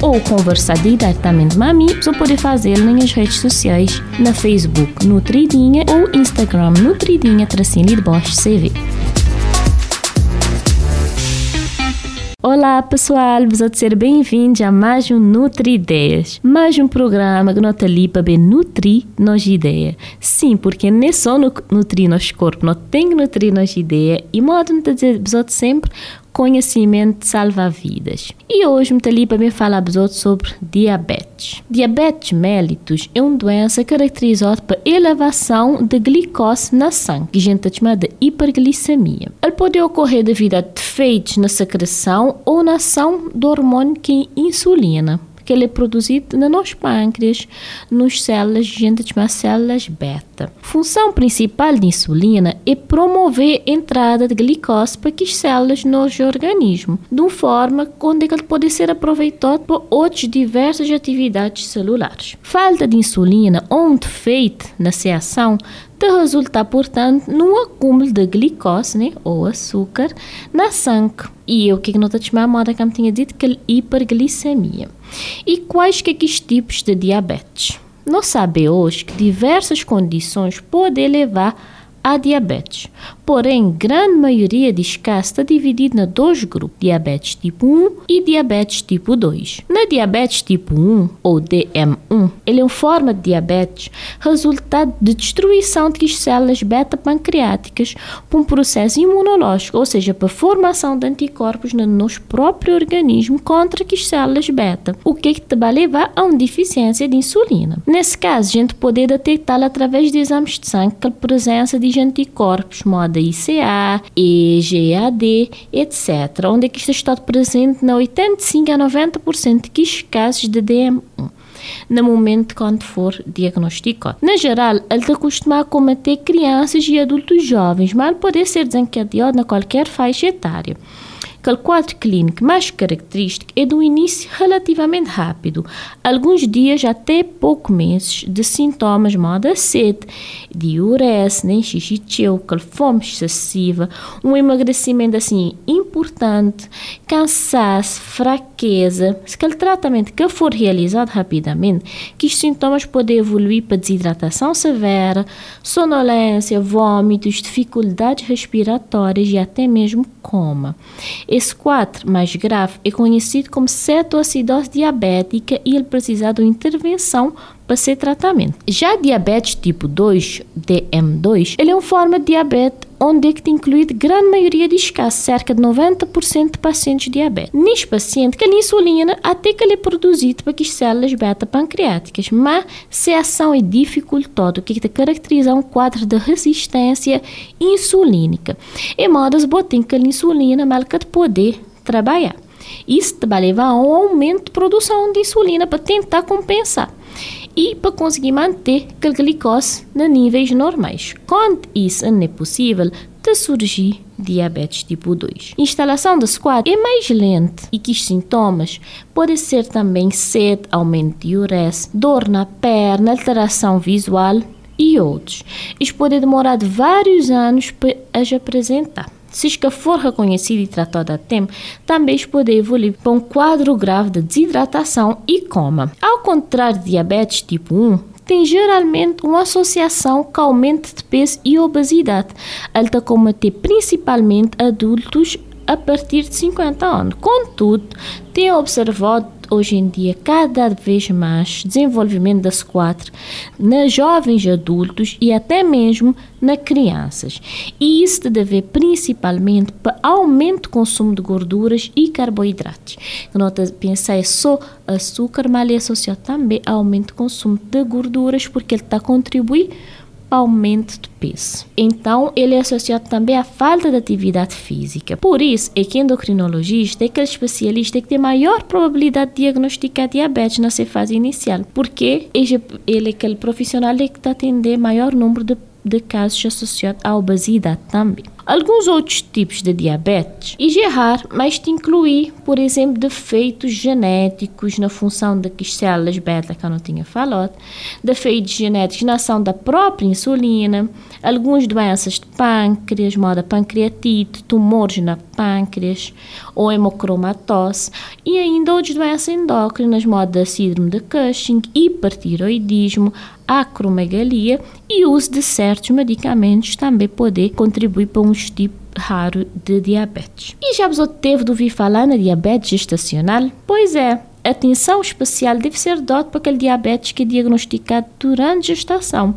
ou conversar diretamente com a mim, você pode fazer nas redes sociais, na Facebook Nutridinha ou Instagram Nutridinha Tracinho de Bosch CV. Olá pessoal, vos ser bem-vindos a mais um Nutri Ideias, mais um programa que nós ali para nutrir nos ideias. Sim, porque não é só nutrir nosso corpo, nós temos que nutrir nossas ideias e modo de dizer sempre conhecimento salva vidas. E hoje me ali para me falar sobre diabetes. Diabetes mellitus é uma doença caracterizada por elevação de glicose na sangue, que a gente chama de hiperglicemia. Ela pode ocorrer devido a defeitos na secreção ou na ação do hormônio que é insulina que ele é produzido no nosso pâncreas, nos células, gente chama células beta. Função principal da insulina é promover a entrada de glicose para as células no organismo, de uma forma onde ele pode ser aproveitado para outras diversas atividades celulares. Falta de insulina ou um defeito na ação de resultar, portanto, num acúmulo de glicose, né, ou açúcar, na sangue. E o que nós chamamos, como tinha dito, que é hiperglicemia. E quais que, é que os tipos de diabetes? Nós sabemos hoje que diversas condições podem levar a diabetes. Porém, grande maioria casos está dividida em dois grupos, diabetes tipo 1 e diabetes tipo 2. Na diabetes tipo 1, ou DM1, ele é uma forma de diabetes resultado de destruição de células beta-pancreáticas por um processo imunológico, ou seja, para a formação de anticorpos no nosso próprio organismo contra as células beta, o que, é que vai levar a uma deficiência de insulina. Nesse caso, a gente pode detectá-la através de exames de sangue com a presença de anticorpos, moda ICA, EGAD, etc., onde é que isto está presente na 85 a 90% dos casos de DM1 no momento quando for diagnosticado. Na geral, ele está acostumado a cometer crianças e adultos jovens, mas pode ser desencadeado na qualquer faixa etária. Aquele quadro clínico mais característico é do início relativamente rápido, alguns dias até poucos meses, de sintomas moda sede, diurese, nem xixi cheio, fome excessiva, um emagrecimento assim importante, cansaço, fraqueza. Se aquele tratamento que for realizado rapidamente, que os sintomas podem evoluir para desidratação severa, sonolência, vômitos, dificuldades respiratórias e até mesmo coma. Esse quadro mais grave é conhecido como cetoacidose diabética e ele precisa de intervenção para ser tratamento. Já diabetes tipo 2, DM2, ele é uma forma de diabetes onde é que tem incluído grande maioria dos casos, cerca de 90% de pacientes diabéticos. Neste paciente, que a insulina até que ele é produzido para as células beta-pancreáticas, mas se a ação é dificultosa, o que caracteriza um quadro de resistência insulínica. E modo botem que a insulina malca de poder trabalhar. Isso vai levar a um aumento de produção de insulina para tentar compensar e para conseguir manter a glicose nos níveis normais. Quando isso não é possível, de surgir diabetes tipo 2. A instalação desse quadro é mais lenta e que os sintomas podem ser também sede, aumento de urese, dor na perna, alteração visual e outros. Isso pode demorar vários anos para as apresentar. Se for reconhecido e tratado a tempo, também pode evoluir para um quadro grave de desidratação e coma. Ao contrário de diabetes tipo 1, tem geralmente uma associação com aumento de peso e obesidade. Alta combater principalmente adultos a partir de 50 anos. Contudo, tem observado hoje em dia cada vez mais desenvolvimento das quatro nas jovens adultos e até mesmo nas crianças. E isso se deve principalmente para aumento do consumo de gorduras e carboidratos. Não pensar é só açúcar, mas é associado também ao aumento do consumo de gorduras porque ele está a aumento de peso. Então, ele é associado também à falta de atividade física. Por isso, é que endocrinologista é aquele especialista que tem maior probabilidade de diagnosticar diabetes nessa fase inicial, porque ele é aquele profissional que está atendendo maior número de, de casos associados à obesidade também. Alguns outros tipos de diabetes, e raro, mas te inclui, por exemplo, defeitos genéticos na função das células beta que eu não tinha falado, defeitos genéticos na ação da própria insulina, algumas doenças de pâncreas, moda pancreatite, tumores na pâncreas ou hemocromatose e ainda outras doenças endócrinas, moda síndrome de Cushing, hipertiroidismo, acromegalia e uso de certos medicamentos também pode contribuir para um tipo raro de diabetes. E já você teve de ouvir falar na diabetes gestacional? Pois é, atenção especial deve ser dada para aquele diabetes que é diagnosticado durante a gestação.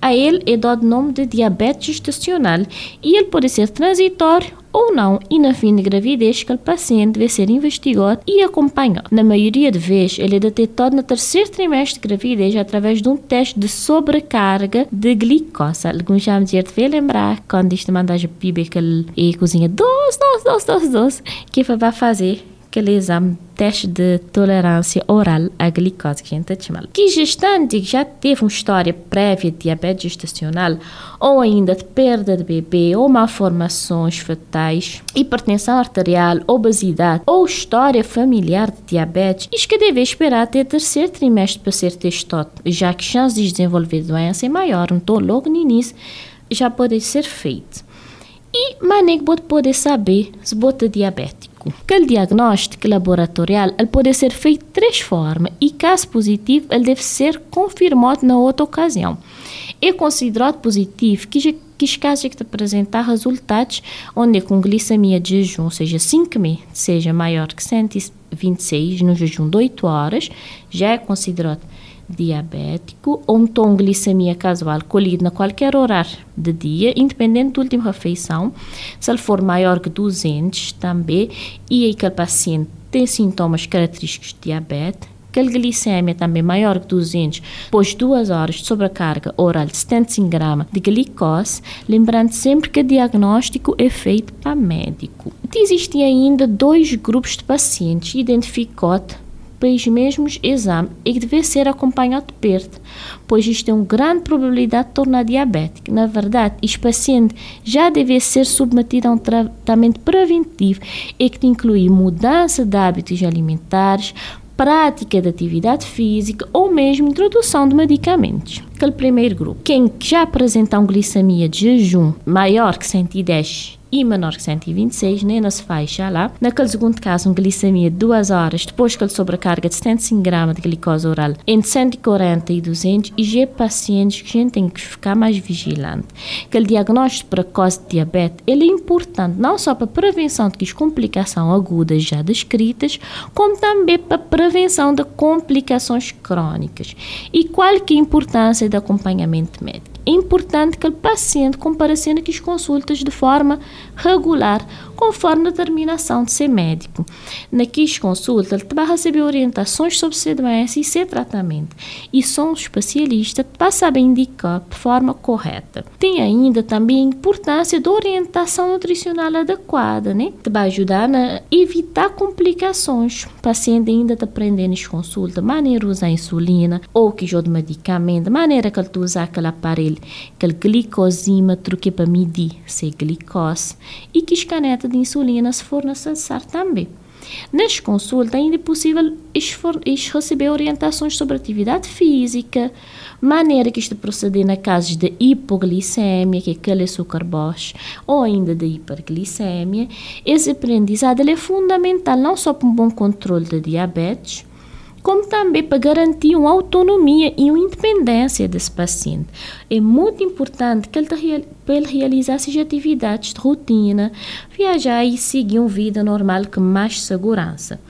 A ele é dado o nome de diabetes gestacional e ele pode ser transitório ou não, e na fim de gravidez que o paciente deve ser investigado e acompanhado. Na maioria de vezes, ele é detectado no terceiro trimestre de gravidez através de um teste de sobrecarga de glicose. Alguns já me devem lembrar quando isto manda a bebê que ele cozinha doce, doce, doce, doce, doce, que vai fazer aquele exame teste de tolerância oral à glicose que a gente chama. Que gestante que já teve uma história prévia de diabetes gestacional ou ainda de perda de bebê ou malformações fetais, hipertensão arterial, obesidade ou história familiar de diabetes, isto que deve esperar até o terceiro trimestre para ser testado, já que a chance de desenvolver doença é maior, então logo no início já pode ser feito. E maneira que pode saber se bota diabético diagnóstico. Aquele diagnóstico laboratorial ele pode ser feito de três formas e, caso positivo, ele deve ser confirmado na outra ocasião. É considerado positivo que que os casos que apresentar resultados onde com glicemia de jejum, seja 5 meses, seja maior que 126 no jejum de 8 horas, já é considerado diabético ou um tom glicemia casual colhido na qualquer horário de dia, independente da última refeição, se ele for maior que 200 também, e aí que o paciente tem sintomas característicos de diabetes, que a glicemia também maior que 200, depois duas horas de sobrecarga oral de 75 gramas de glicose, lembrando sempre que o diagnóstico é feito para médico. Existem ainda dois grupos de pacientes identificados para os mesmos exames e que deve ser acompanhado de perto, pois isto tem uma grande probabilidade de tornar diabético. Na verdade, este paciente já deve ser submetido a um tratamento preventivo e que inclui mudança de hábitos alimentares, prática de atividade física ou mesmo introdução de medicamentos. Aquele primeiro grupo, quem já apresenta uma glicemia de jejum maior que 110 e menor que 126, nem nas faixa lá. Naquele segundo caso, uma glicemia 2 horas depois que ele sobrecarga de 75 gramas de glicose oral entre 140 e 200 e já pacientes que a gente tem que ficar mais vigilante. Aquele diagnóstico precoce de diabetes ele é importante não só para a prevenção de complicações agudas já descritas, como também para a prevenção de complicações crônicas. E qual que é a importância do acompanhamento médico? É importante que o paciente compareça aqui as consultas de forma regular, conforme a determinação de seu médico. Naquelas consultas, ele vai receber orientações sobre sua doença e seu tratamento. E só um especialista para saber indicar de forma correta. Tem ainda também a importância da orientação nutricional adequada, né? Que vai ajudar a evitar complicações. O paciente ainda está aprendendo as consultas, maneira usar insulina ou que de medicamento, maneira que ele usa aquele aparelho, aquele glicosímetro que é para medir se glicose e que escaneta de insulina se for necessário também. Nas consultas ainda é possível receber orientações sobre atividade física, maneira que isto proceder na casos de hipoglicemia, que é aquele açúcar baixo, ou ainda de hiperglicemia. Esse aprendizado é fundamental não só para um bom controle da diabetes, como também para garantir uma autonomia e uma independência desse paciente. É muito importante que ele, ele realizasse atividades de rotina, viajar e seguir uma vida normal com mais segurança.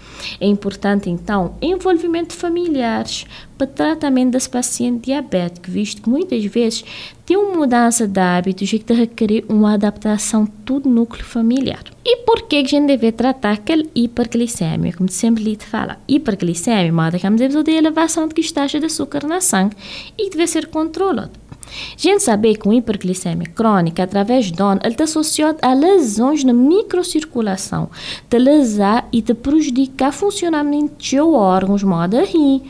É importante, então, envolvimento de familiares para tratamento desse paciente diabético, visto que muitas vezes tem uma mudança de hábitos e que requer uma adaptação todo núcleo familiar. E por que a gente deve tratar aquele hiperglicemia? Como sempre lhe fala, hiperglicemia, moda que de elevação de taxa de açúcar na sangue e deve ser controlado. A gente sabe que o hiperglicemia crônica, através de dono, ele está a lesões na microcirculação, de lesar e de prejudicar o funcionamento de órgãos, modo rim,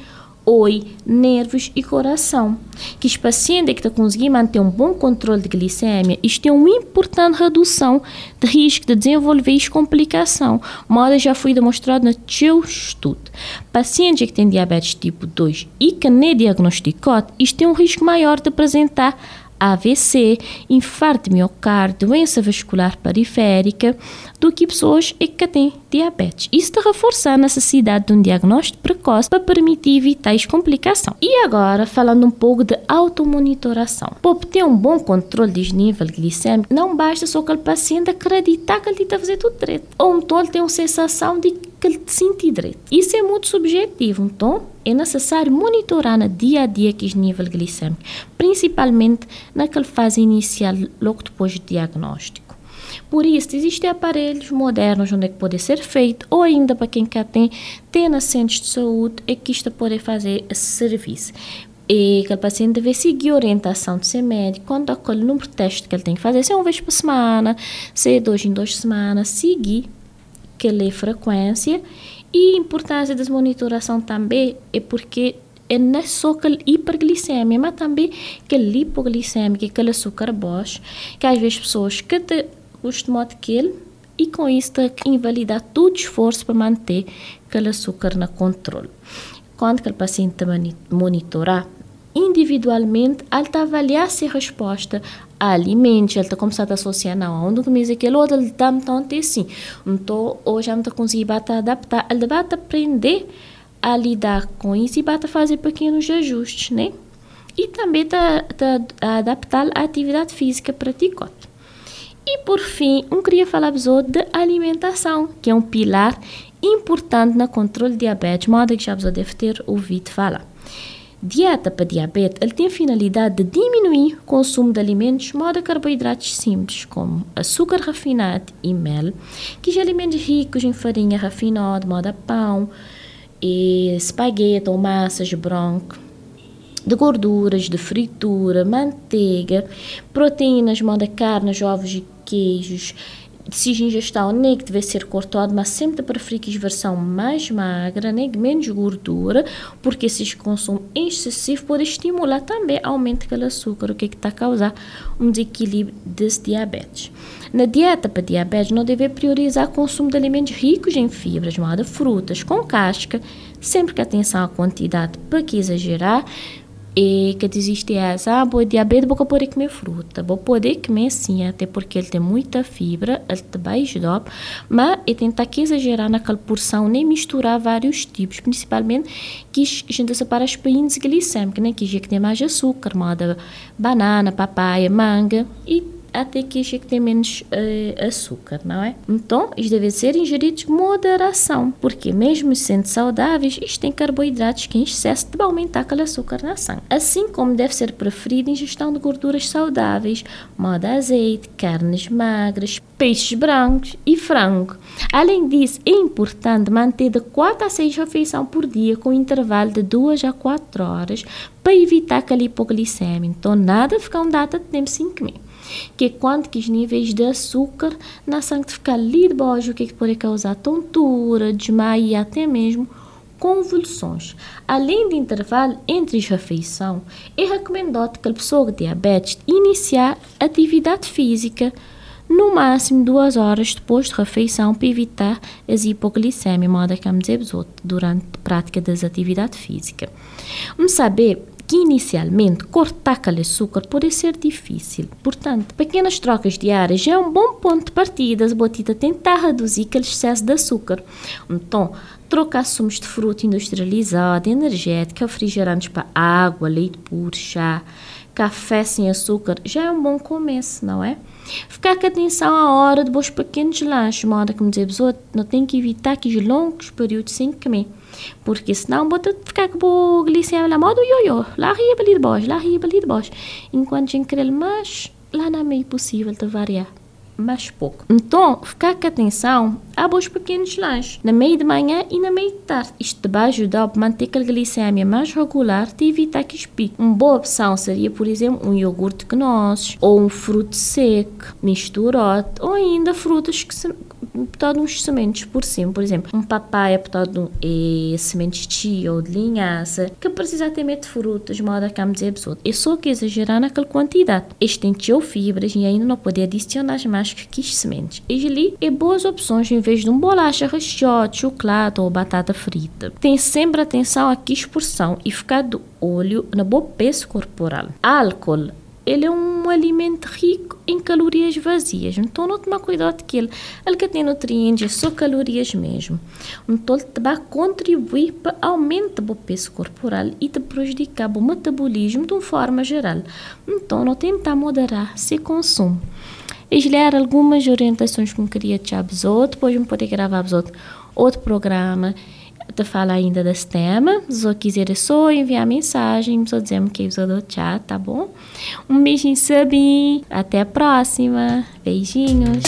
oi, nervos e coração. Que os pacientes que conseguem manter um bom controle de glicemia, isto tem uma importante redução de risco de desenvolver complicação, modo já foi demonstrado no seu estudo. Pacientes que têm diabetes tipo 2 e que é diagnosticado, isto tem um risco maior de apresentar AVC, infarto miocárdio, doença vascular periférica, do que pessoas que têm diabetes. Está reforça a necessidade de um diagnóstico precoce para permitir evitar as complicações. E agora, falando um pouco de automonitoração. Para obter um bom controle de nível glicêmico, não basta só que o paciente acreditar que ele está fazendo tudo direito. Ou então ele tem uma sensação de que ele sente direito. Isso é muito subjetivo, então é necessário monitorar no dia a dia que o nível glicêmico, principalmente naquela fase inicial, logo depois do diagnóstico. Por isso, existem aparelhos modernos onde é que pode ser feito, ou ainda para quem quer tem, tem de saúde, é que isto pode fazer esse serviço. E que o paciente deve seguir a orientação do seu médico quando aquele número de testes que ele tem que fazer, se é uma vez por semana, se é dois em duas semanas, seguir aquela frequência. E a importância da monitoração também é porque é não só aquela hiperglicemia, mas também aquela hipoglicemia, aquele açúcar baixo, que às vezes pessoas que te costumam adquirir e com isso invalidar todo esforço para manter aquele açúcar no controle. Quando o paciente monitorar individualmente, ele está avaliar se a resposta a alimentos, ele está começando a associar, não, onde começa aquele outro, ele está então assim. Então, hoje ele está conseguindo adaptar, ele vai aprender a lidar com isso e vai fazer pequenos ajustes, né? E também está a adaptar a atividade física praticada. E por fim, eu queria falar de alimentação, que é um pilar importante no controle de diabetes, modo que já deve ter ouvido falar. Dieta para diabetes ele tem a finalidade de diminuir o consumo de alimentos modo carboidratos simples, como açúcar refinado e mel, que são alimentos ricos em farinha refinada, modo pão, e espaguete ou massas branco, de gorduras, de fritura, manteiga, proteínas, modo carnes, ovos e queijos, ingestão nem que deve ser cortado, mas sempre preferir que versão mais magra, nem menos gordura, porque se consumo excessivo pode estimular também aumento do açúcar, o que é está a causar um desequilíbrio desse diabetes. Na dieta para diabetes, não deve priorizar o consumo de alimentos ricos em fibras, chamada frutas com casca, sempre que atenção à quantidade para que exagerar, e que existe essa, ah, vou diabetes, vou poder comer fruta, vou poder comer sim, até porque ele tem muita fibra, ele também ajuda, mas e tentar que exagerar naquela porção, nem misturar vários tipos, principalmente que a gente separa os índices glicêmicos, né, que já que tem mais açúcar, moda banana, papaya, manga e até que que tem menos uh, açúcar, não é? Então, eles devem ser ingeridos com moderação, porque mesmo sendo saudáveis, isto tem carboidratos que em excesso de aumentar aquele açúcar na sangue. Assim como deve ser preferida a ingestão de gorduras saudáveis, modo azeite, carnes magras, peixes brancos e frango. Além disso, é importante manter de 4 a 6 refeições por dia com intervalo de 2 a 4 horas para evitar aquela hipoglicemia. Então, nada ficar um data de tempo sem comer que é quando que os níveis de açúcar na sangue ficar ali o que, é pode causar tontura, desmaio e até mesmo convulsões. Além de intervalo entre as refeições, é recomendado que a pessoa com diabetes iniciar atividade física no máximo duas horas depois de refeição para evitar as hipoglicemias, modo que dizer durante a prática das atividades físicas. Vamos saber que inicialmente cortar aquele açúcar pode ser difícil. Portanto, pequenas trocas diárias já é um bom ponto de partida botita tentar reduzir aquele excesso de açúcar. Então, trocar sumos de fruta industrializada, energética, refrigerantes para água, leite puro, chá, café sem açúcar já é um bom começo, não é? Ficar com atenção à hora de bons pequenos lanches, modo como dizer, não tem que evitar aqueles longos períodos sem comer. Porque senão bota ficar com a glicemia lá modo ioiô, lá riba ali de baixo, lá riba ali de baixo. Enquanto a gente mais, lá não é meio possível de variar. mais pouco. Então, ficar com atenção a bons pequenos lanches, na meia de manhã e na meia de tarde. Isto vai ajudar a manter a glicemia mais regular e evitar que espie. Uma boa opção seria, por exemplo, um iogurte que nozes, ou um fruto seco, misturado, ou ainda frutas que se, botado uns sementes por cima, por exemplo, um papaya botado e sementes de chia ou de linhaça, que precisa ter de frutas, modo a cam dizer É só que exagerar naquela quantidade. Este tem fibras e ainda não pode adicionar mais que 15 sementes. E ali é boas opções em vez de um bolacha recheado, chocolate ou batata frita. Tem sempre atenção a que porção e ficar do olho na boa peso corporal. Álcool ele é um alimento rico em calorias vazias. Então, não tomar cuidado que ele, ele que tem nutrientes, é só calorias mesmo. Então, ele vai contribuir para aumentar o peso corporal e te prejudicar o metabolismo de uma forma geral. Então, não tentar moderar seu consumo. Escolher algumas orientações que eu queria te avisar, depois eu poder gravar outro programa fala ainda desse tema. Se quiser é só enviar mensagem, só dizer que eu do chat, tá bom? Um beijinho, Sabi. Até a próxima. Beijinhos.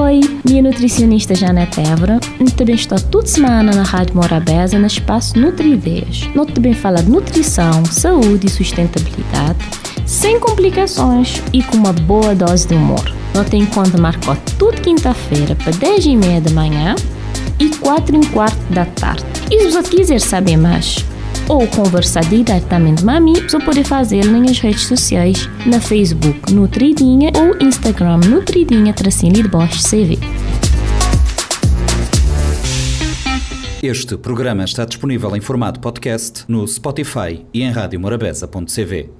Oi, minha nutricionista Janete Évora. Eu também estou toda semana na Rádio Morabeza, no espaço Nutrideias. Nós também fala de nutrição, saúde e sustentabilidade, sem complicações e com uma boa dose de humor. Nós tem conta marcou tudo quinta-feira para 10 e meia da manhã e 4 e quarto da tarde. E se você quiser saber mais ou conversar diretamente com a mim, você pode fazer nas redes sociais, na Facebook Nutridinha ou Instagram Nutridinha Tracinho de Bosch CV. Este programa está disponível em formato podcast no Spotify e em radiomorabeza.cv.